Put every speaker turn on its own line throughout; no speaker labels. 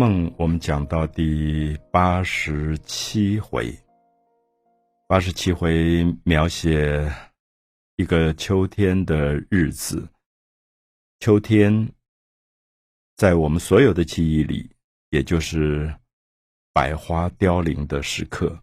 梦》我们讲到第八十七回，八十七回描写一个秋天的日子。秋天，在我们所有的记忆里，也就是百花凋零的时刻。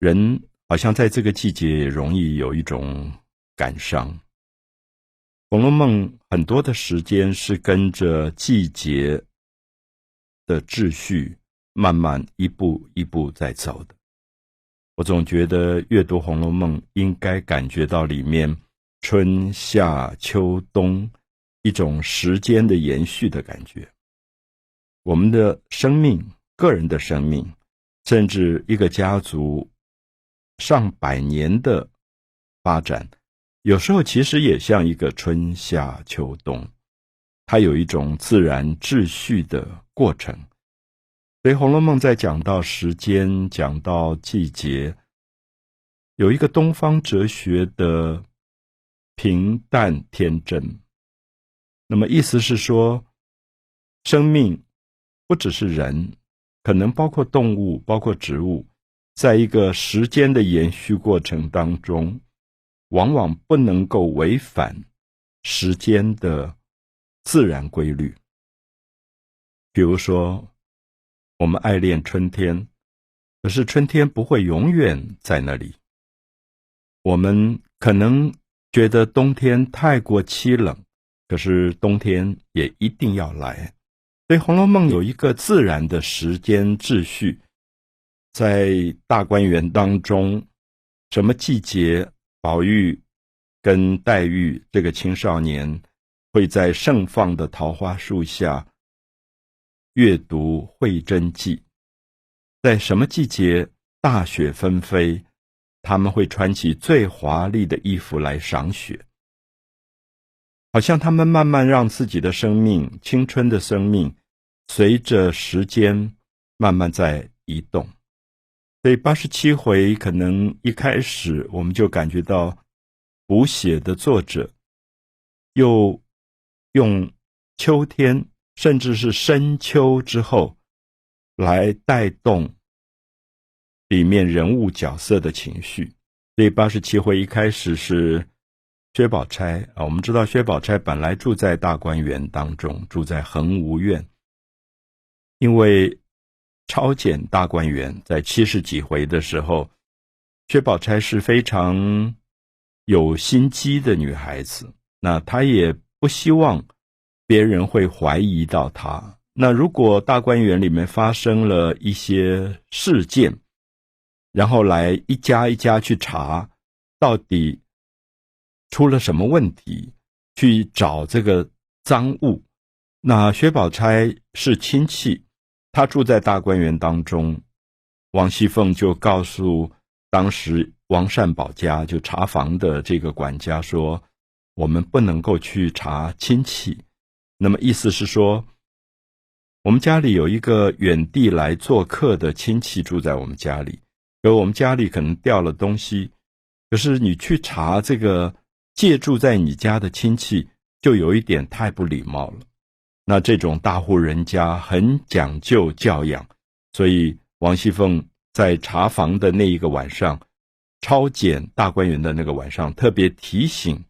人好像在这个季节容易有一种感伤。《红楼梦》很多的时间是跟着季节。的秩序慢慢一步一步在走的，我总觉得阅读《红楼梦》应该感觉到里面春夏秋冬一种时间的延续的感觉。我们的生命、个人的生命，甚至一个家族上百年的发展，有时候其实也像一个春夏秋冬，它有一种自然秩序的。过程，所以《红楼梦》在讲到时间、讲到季节，有一个东方哲学的平淡天真。那么意思是说，生命不只是人，可能包括动物、包括植物，在一个时间的延续过程当中，往往不能够违反时间的自然规律。比如说，我们爱恋春天，可是春天不会永远在那里。我们可能觉得冬天太过凄冷，可是冬天也一定要来。所以《红楼梦》有一个自然的时间秩序，在大观园当中，什么季节，宝玉跟黛玉这个青少年会在盛放的桃花树下。阅读《会真记》，在什么季节？大雪纷飞，他们会穿起最华丽的衣服来赏雪，好像他们慢慢让自己的生命、青春的生命，随着时间慢慢在移动。所以八十七回可能一开始我们就感觉到，补写的作者又用秋天。甚至是深秋之后，来带动里面人物角色的情绪。第八十七回一开始是薛宝钗啊，我们知道薛宝钗本来住在大观园当中，住在恒芜院，因为抄检大观园，在七十几回的时候，薛宝钗是非常有心机的女孩子，那她也不希望。别人会怀疑到他。那如果大观园里面发生了一些事件，然后来一家一家去查，到底出了什么问题，去找这个赃物。那薛宝钗是亲戚，她住在大观园当中，王熙凤就告诉当时王善保家就查房的这个管家说：“我们不能够去查亲戚。”那么意思是说，我们家里有一个远地来做客的亲戚住在我们家里，而我们家里可能掉了东西，可是你去查这个借住在你家的亲戚，就有一点太不礼貌了。那这种大户人家很讲究教养，所以王熙凤在查房的那一个晚上，抄检大观园的那个晚上，特别提醒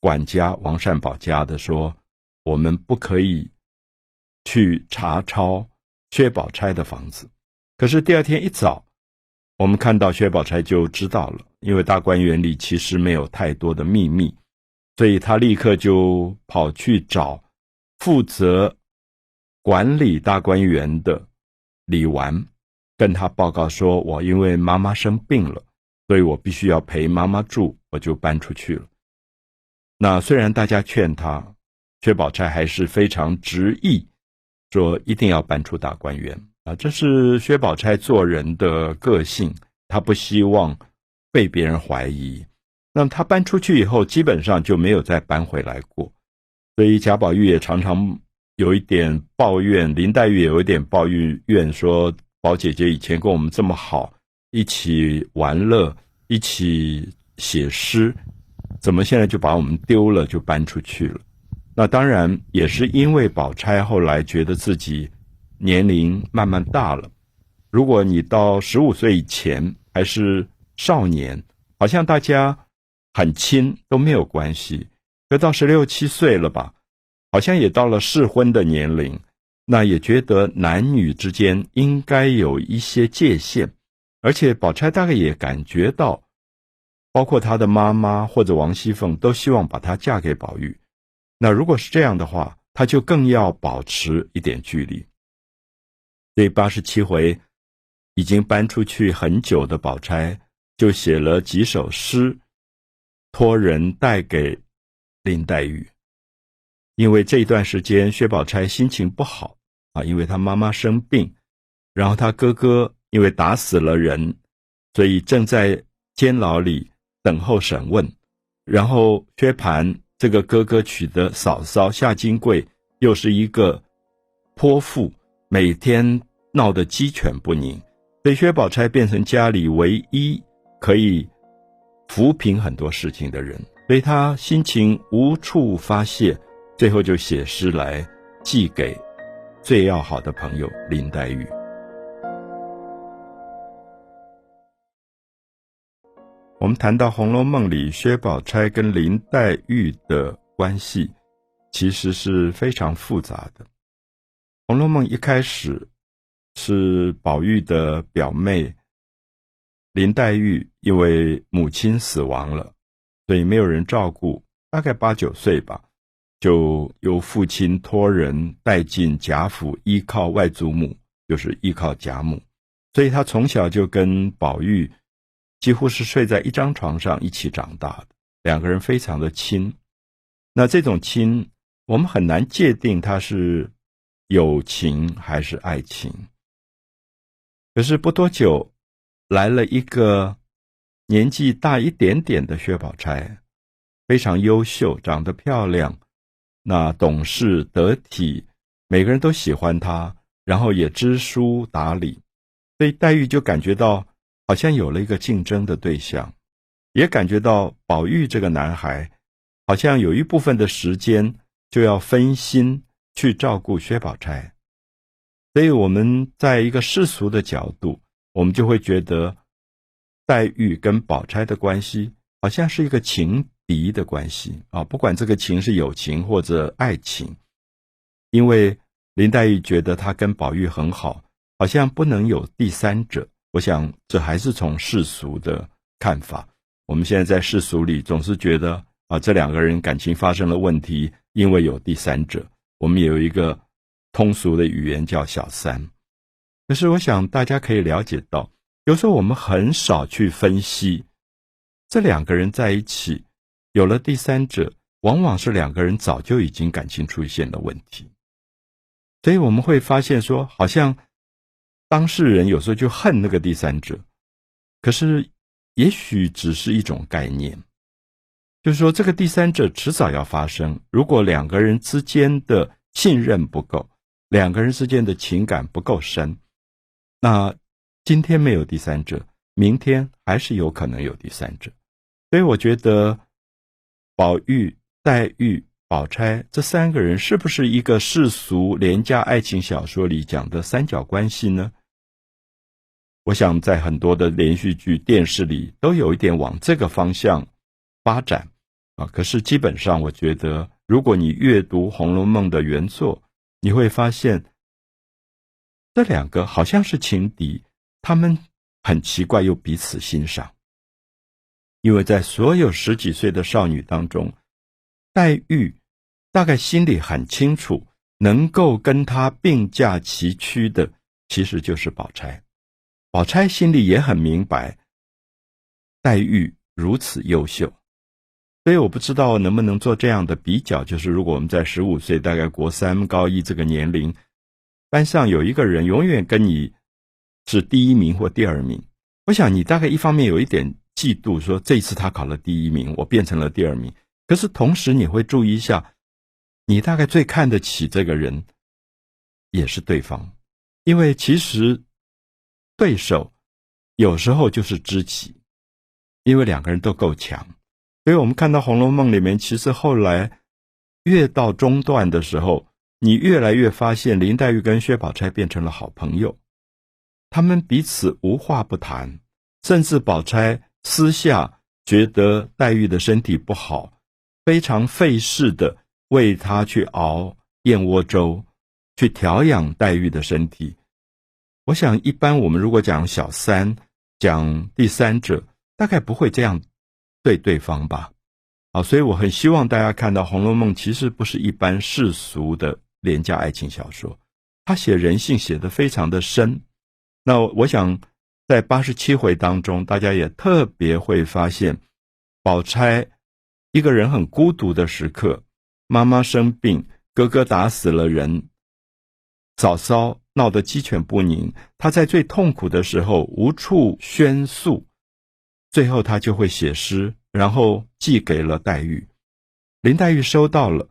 管家王善保家的说。我们不可以去查抄薛宝钗的房子，可是第二天一早，我们看到薛宝钗就知道了，因为大观园里其实没有太多的秘密，所以他立刻就跑去找负责管理大观园的李纨，跟他报告说：“我因为妈妈生病了，所以我必须要陪妈妈住，我就搬出去了。”那虽然大家劝他。薛宝钗还是非常执意，说一定要搬出大观园啊！这是薛宝钗做人的个性，她不希望被别人怀疑。那么她搬出去以后，基本上就没有再搬回来过。所以贾宝玉也常常有一点抱怨，林黛玉也有一点抱怨，说宝姐姐以前跟我们这么好，一起玩乐，一起写诗，怎么现在就把我们丢了，就搬出去了？那当然也是因为宝钗后来觉得自己年龄慢慢大了，如果你到十五岁以前还是少年，好像大家很亲都没有关系；可到十六七岁了吧，好像也到了适婚的年龄，那也觉得男女之间应该有一些界限。而且宝钗大概也感觉到，包括她的妈妈或者王熙凤都希望把她嫁给宝玉。那如果是这样的话，他就更要保持一点距离。这八十七回，已经搬出去很久的宝钗，就写了几首诗，托人带给林黛玉。因为这一段时间，薛宝钗心情不好啊，因为她妈妈生病，然后她哥哥。因为打死了人，所以正在监牢里等候审问。然后薛蟠这个哥哥娶的嫂嫂夏金桂，又是一个泼妇，每天闹得鸡犬不宁，所以薛宝钗变成家里唯一可以抚平很多事情的人，所以她心情无处发泄，最后就写诗来寄给最要好的朋友林黛玉。们谈到《红楼梦》里薛宝钗跟林黛玉的关系，其实是非常复杂的。《红楼梦》一开始是宝玉的表妹林黛玉，因为母亲死亡了，所以没有人照顾，大概八九岁吧，就由父亲托人带进贾府，依靠外祖母，就是依靠贾母，所以她从小就跟宝玉。几乎是睡在一张床上一起长大的，两个人非常的亲。那这种亲，我们很难界定他是友情还是爱情。可是不多久，来了一个年纪大一点点的薛宝钗，非常优秀，长得漂亮，那懂事得体，每个人都喜欢她，然后也知书达理，所以黛玉就感觉到。好像有了一个竞争的对象，也感觉到宝玉这个男孩，好像有一部分的时间就要分心去照顾薛宝钗，所以我们在一个世俗的角度，我们就会觉得黛玉跟宝钗的关系好像是一个情敌的关系。啊，不管这个情是友情或者爱情，因为林黛玉觉得她跟宝玉很好，好像不能有第三者。我想，这还是从世俗的看法。我们现在在世俗里总是觉得啊，这两个人感情发生了问题，因为有第三者。我们也有一个通俗的语言叫“小三”。可是，我想大家可以了解到，有时候我们很少去分析这两个人在一起有了第三者，往往是两个人早就已经感情出现了问题。所以我们会发现说，好像。当事人有时候就恨那个第三者，可是也许只是一种概念，就是说这个第三者迟早要发生。如果两个人之间的信任不够，两个人之间的情感不够深，那今天没有第三者，明天还是有可能有第三者。所以我觉得，宝玉、黛玉、宝钗这三个人是不是一个世俗廉价爱情小说里讲的三角关系呢？我想在很多的连续剧、电视里都有一点往这个方向发展啊。可是基本上，我觉得如果你阅读《红楼梦》的原作，你会发现这两个好像是情敌，他们很奇怪又彼此欣赏。因为在所有十几岁的少女当中，黛玉大概心里很清楚，能够跟她并驾齐驱的，其实就是宝钗。宝钗心里也很明白，黛玉如此优秀，所以我不知道能不能做这样的比较。就是如果我们在十五岁，大概国三、高一这个年龄，班上有一个人永远跟你是第一名或第二名，我想你大概一方面有一点嫉妒，说这次他考了第一名，我变成了第二名。可是同时你会注意一下，你大概最看得起这个人，也是对方，因为其实。对手有时候就是知己，因为两个人都够强，所以我们看到《红楼梦》里面，其实后来越到中段的时候，你越来越发现林黛玉跟薛宝钗变成了好朋友，他们彼此无话不谈，甚至宝钗私下觉得黛玉的身体不好，非常费事的为她去熬燕窝粥，去调养黛玉的身体。我想，一般我们如果讲小三，讲第三者，大概不会这样对对方吧？啊，所以我很希望大家看到《红楼梦》其实不是一般世俗的。廉价爱情小说，他写人性写得非常的深。那我想，在八十七回当中，大家也特别会发现，宝钗一个人很孤独的时刻，妈妈生病，哥哥打死了人，嫂嫂闹得鸡犬不宁，他在最痛苦的时候无处宣诉，最后他就会写诗，然后寄给了黛玉。林黛玉收到了，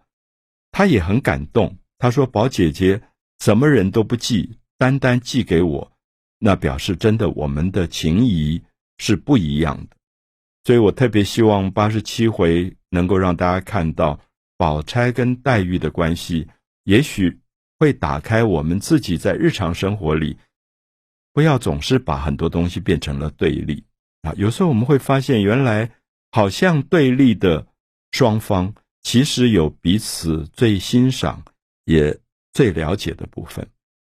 她也很感动。她说：“宝姐姐，什么人都不寄，单单寄给我，那表示真的我们的情谊是不一样的。所以我特别希望八十七回能够让大家看到宝钗跟黛玉的关系，也许会打开我们自己在日常生活里，不要总是把很多东西变成了对立啊。有时候我们会发现，原来好像对立的双方，其实有彼此最欣赏。”也最了解的部分，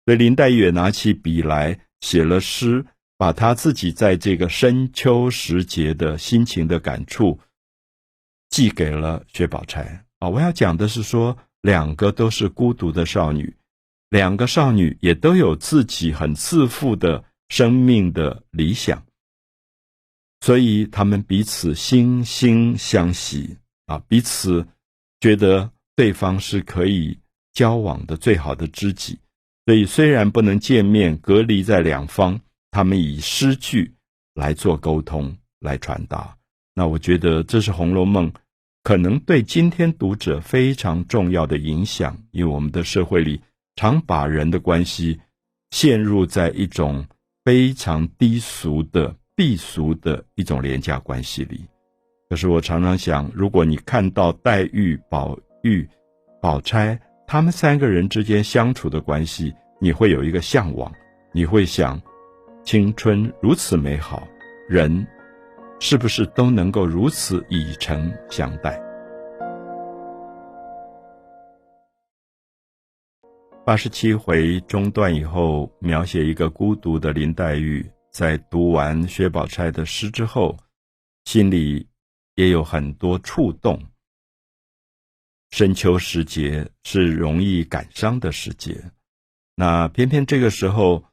所以林黛玉也拿起笔来写了诗，把她自己在这个深秋时节的心情的感触，寄给了薛宝钗啊。我要讲的是说，两个都是孤独的少女，两个少女也都有自己很自负的生命的理想，所以他们彼此惺惺相惜啊，彼此觉得对方是可以。交往的最好的知己，所以虽然不能见面，隔离在两方，他们以诗句来做沟通，来传达。那我觉得这是《红楼梦》可能对今天读者非常重要的影响，因为我们的社会里常把人的关系陷入在一种非常低俗的避俗的一种廉价关系里。可是我常常想，如果你看到黛玉、宝玉、宝钗，他们三个人之间相处的关系，你会有一个向往，你会想，青春如此美好，人是不是都能够如此以诚相待？八十七回中断以后，描写一个孤独的林黛玉，在读完薛宝钗的诗之后，心里也有很多触动。深秋时节是容易感伤的时节，那偏偏这个时候，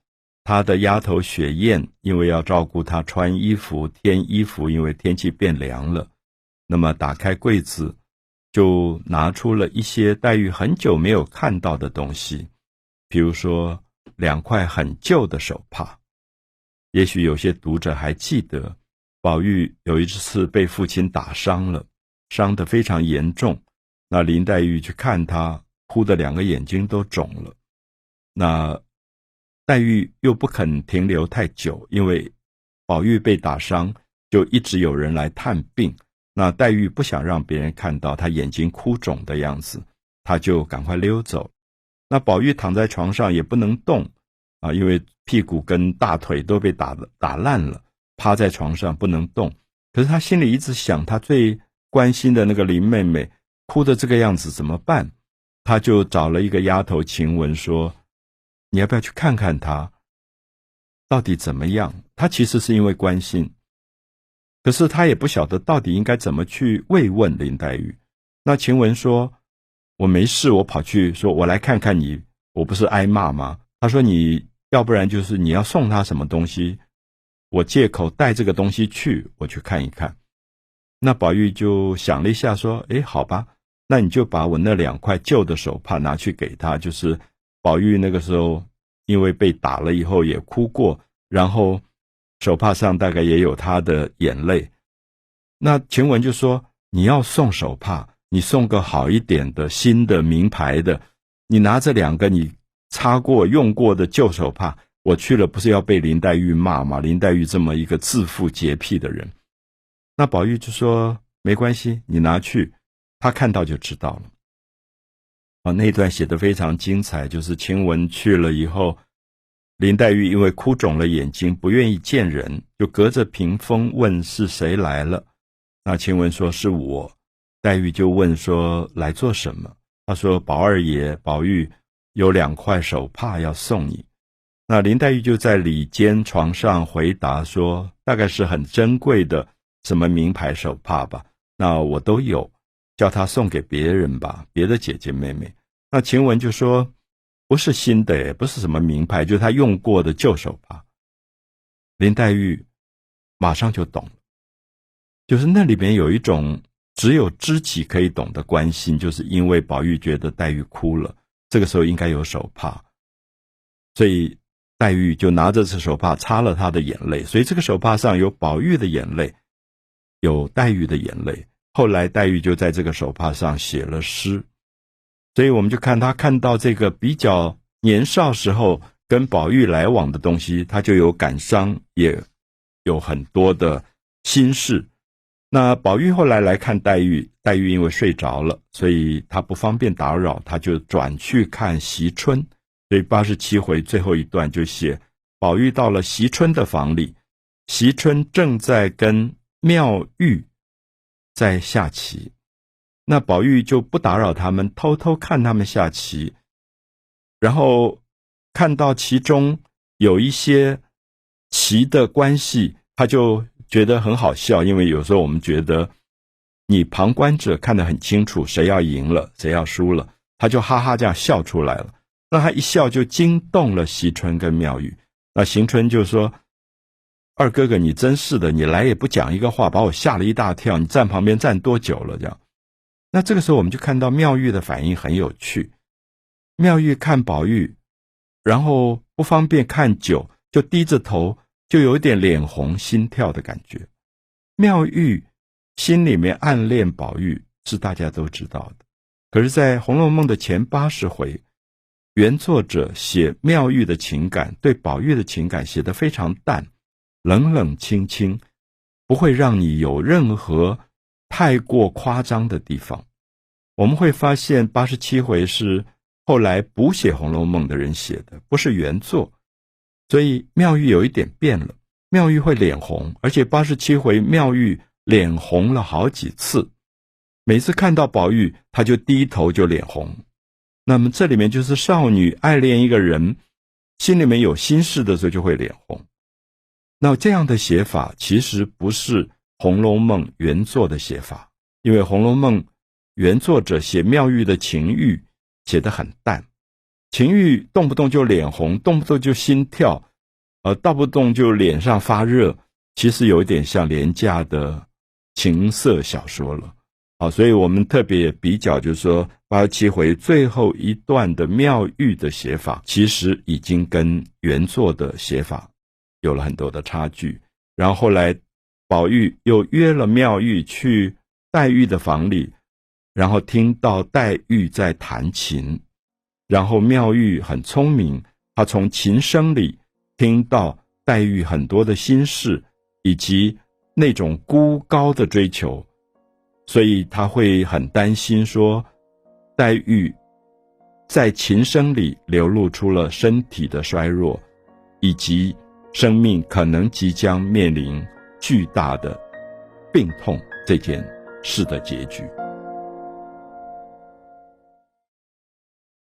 他的丫头雪雁因为要照顾他穿衣服、添衣服，因为天气变凉了，那么打开柜子，就拿出了一些黛玉很久没有看到的东西，比如说两块很旧的手帕。也许有些读者还记得，宝玉有一次被父亲打伤了，伤得非常严重。那林黛玉去看他，哭的两个眼睛都肿了。那黛玉又不肯停留太久，因为宝玉被打伤，就一直有人来探病。那黛玉不想让别人看到她眼睛哭肿的样子，她就赶快溜走。那宝玉躺在床上也不能动啊，因为屁股跟大腿都被打打烂了，趴在床上不能动。可是他心里一直想，他最关心的那个林妹妹。哭的这个样子怎么办？他就找了一个丫头晴雯说：“你要不要去看看他，到底怎么样？”他其实是因为关心，可是他也不晓得到底应该怎么去慰问林黛玉。那晴雯说：“我没事，我跑去说，我来看看你，我不是挨骂吗？”他说：“你要不然就是你要送他什么东西，我借口带这个东西去，我去看一看。”那宝玉就想了一下，说：“哎，好吧。”那你就把我那两块旧的手帕拿去给他，就是宝玉那个时候因为被打了以后也哭过，然后手帕上大概也有他的眼泪。那晴雯就说：“你要送手帕，你送个好一点的新的名牌的。你拿着两个你擦过用过的旧手帕，我去了不是要被林黛玉骂吗？林黛玉这么一个自负洁癖的人。”那宝玉就说：“没关系，你拿去。”他看到就知道了，那段写的非常精彩，就是晴雯去了以后，林黛玉因为哭肿了眼睛，不愿意见人，就隔着屏风问是谁来了。那晴雯说是我，黛玉就问说来做什么？他说宝二爷宝玉有两块手帕要送你。那林黛玉就在里间床上回答说，大概是很珍贵的什么名牌手帕吧。那我都有，叫他送给别人吧，别的姐姐妹妹。那晴雯就说：“不是新的，也不是什么名牌，就是他用过的旧手帕。”林黛玉马上就懂，就是那里面有一种只有知己可以懂的关心，就是因为宝玉觉得黛玉哭了，这个时候应该有手帕，所以黛玉就拿着这手帕擦了她的眼泪，所以这个手帕上有宝玉的眼泪。有黛玉的眼泪，后来黛玉就在这个手帕上写了诗，所以我们就看他看到这个比较年少时候跟宝玉来往的东西，他就有感伤，也有很多的心事。那宝玉后来来看黛玉，黛玉因为睡着了，所以他不方便打扰，他就转去看惜春。所以八十七回最后一段就写宝玉到了惜春的房里，惜春正在跟。妙玉在下棋，那宝玉就不打扰他们，偷偷看他们下棋，然后看到其中有一些棋的关系，他就觉得很好笑。因为有时候我们觉得你旁观者看得很清楚，谁要赢了，谁要输了，他就哈哈这样笑出来了。那他一笑就惊动了惜春跟妙玉，那邢春就说。二哥哥，你真是的，你来也不讲一个话，把我吓了一大跳。你站旁边站多久了？这样，那这个时候我们就看到妙玉的反应很有趣。妙玉看宝玉，然后不方便看久，就低着头，就有点脸红心跳的感觉。妙玉心里面暗恋宝玉是大家都知道的，可是，在《红楼梦》的前八十回，原作者写妙玉的情感，对宝玉的情感写得非常淡。冷冷清清，不会让你有任何太过夸张的地方。我们会发现八十七回是后来补写《红楼梦》的人写的，不是原作，所以妙玉有一点变了。妙玉会脸红，而且八十七回妙玉脸红了好几次，每次看到宝玉，他就低头就脸红。那么这里面就是少女爱恋一个人，心里面有心事的时候就会脸红。那这样的写法其实不是《红楼梦》原作的写法，因为《红楼梦》原作者写妙玉的情欲写得很淡，情欲动不动就脸红，动不动就心跳，呃，动不动就脸上发热，其实有一点像廉价的情色小说了。好，所以我们特别比较，就是说八十七回最后一段的妙玉的写法，其实已经跟原作的写法。有了很多的差距，然后后来，宝玉又约了妙玉去黛玉的房里，然后听到黛玉在弹琴，然后妙玉很聪明，她从琴声里听到黛玉很多的心事，以及那种孤高的追求，所以他会很担心说，黛玉在琴声里流露出了身体的衰弱，以及。生命可能即将面临巨大的病痛这件事的结局。